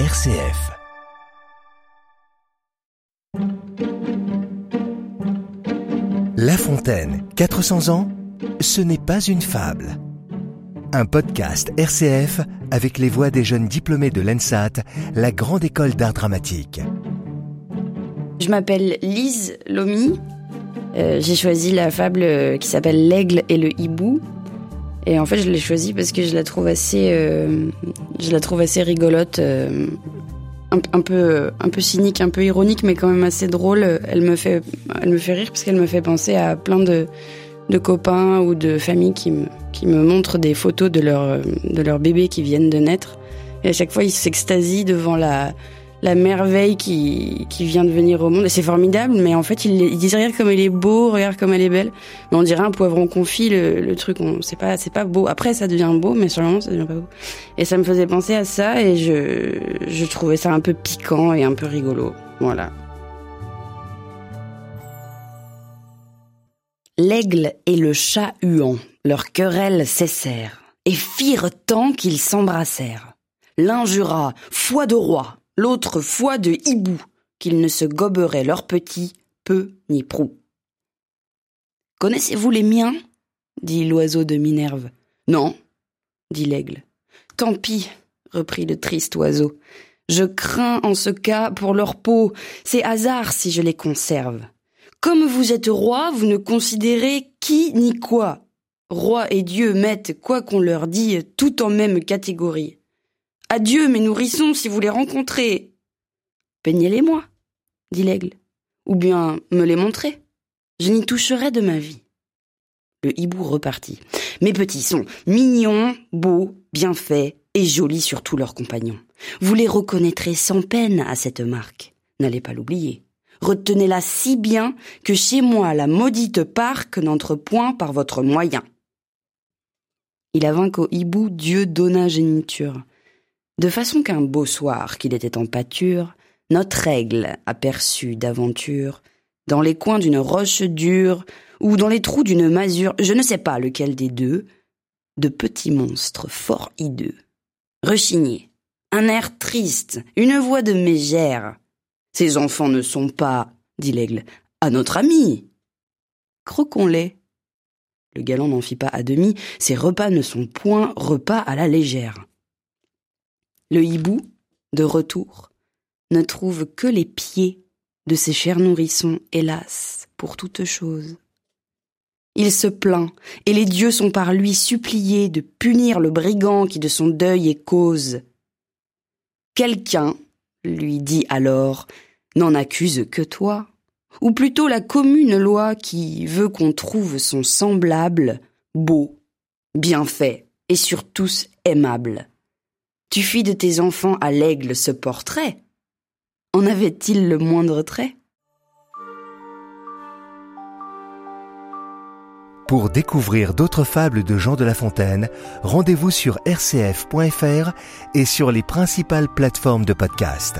RCF. La Fontaine, 400 ans, ce n'est pas une fable. Un podcast RCF avec les voix des jeunes diplômés de l'ENSAT, la grande école d'art dramatique. Je m'appelle Lise Lomi. Euh, J'ai choisi la fable euh, qui s'appelle L'aigle et le hibou. Et en fait, je l'ai choisie parce que je la trouve assez, euh, je la trouve assez rigolote, euh, un, peu, un peu cynique, un peu ironique, mais quand même assez drôle. Elle me fait, elle me fait rire parce qu'elle me fait penser à plein de, de copains ou de familles qui me, qui me montrent des photos de leur, de leurs bébés qui viennent de naître. Et à chaque fois, ils s'extasient devant la, la merveille qui, qui vient de venir au monde. Et c'est formidable, mais en fait, ils, ils disent regarde comme elle est beau, regarde comme elle est belle. Mais on dirait un poivron confit, le, le truc, on, c'est pas, c'est pas beau. Après, ça devient beau, mais sur le moment, ça devient pas beau. Et ça me faisait penser à ça, et je, je trouvais ça un peu piquant et un peu rigolo. Voilà. L'aigle et le chat huant, leur querelle cessèrent, et firent tant qu'ils s'embrassèrent. L'un jura, foi de roi, l'autre foi de hibou, qu'ils ne se goberaient leurs petits, peu ni prou. Connaissez-vous les miens? dit l'oiseau de Minerve. Non, dit l'aigle. Tant pis, reprit le triste oiseau. Je crains en ce cas pour leur peau, c'est hasard si je les conserve. Comme vous êtes roi, vous ne considérez qui ni quoi. Roi et Dieu mettent, quoi qu'on leur dit, tout en même catégorie. Adieu, mes nourrissons, si vous les rencontrez. Peignez-les-moi, dit l'aigle, ou bien me les montrez. Je n'y toucherai de ma vie. Le hibou repartit. Mes petits sont mignons, beaux, bien faits et jolis sur tous leurs compagnons. Vous les reconnaîtrez sans peine à cette marque. N'allez pas l'oublier. Retenez-la si bien que chez moi la maudite parque n'entre point par votre moyen. Il avint qu'au hibou Dieu donna géniture. De façon qu'un beau soir qu'il était en pâture, notre aigle aperçut d'aventure, dans les coins d'une roche dure, ou dans les trous d'une masure, je ne sais pas lequel des deux, de petits monstres fort hideux. Rechignés, un air triste, une voix de mégère. Ces enfants ne sont pas, dit l'aigle, à notre ami. Croquons-les. Le galant n'en fit pas à demi, ces repas ne sont point repas à la légère. Le hibou, de retour, ne trouve que les pieds de ses chers nourrissons, hélas, pour toute chose. Il se plaint, et les dieux sont par lui suppliés de punir le brigand qui de son deuil est cause. Quelqu'un, lui dit alors, n'en accuse que toi, ou plutôt la commune loi qui veut qu'on trouve son semblable beau, bien fait, et sur tous aimable. Tu fis de tes enfants à l'aigle ce portrait. En avait-il le moindre trait? Pour découvrir d'autres fables de Jean de La Fontaine, rendez-vous sur rcf.fr et sur les principales plateformes de podcast.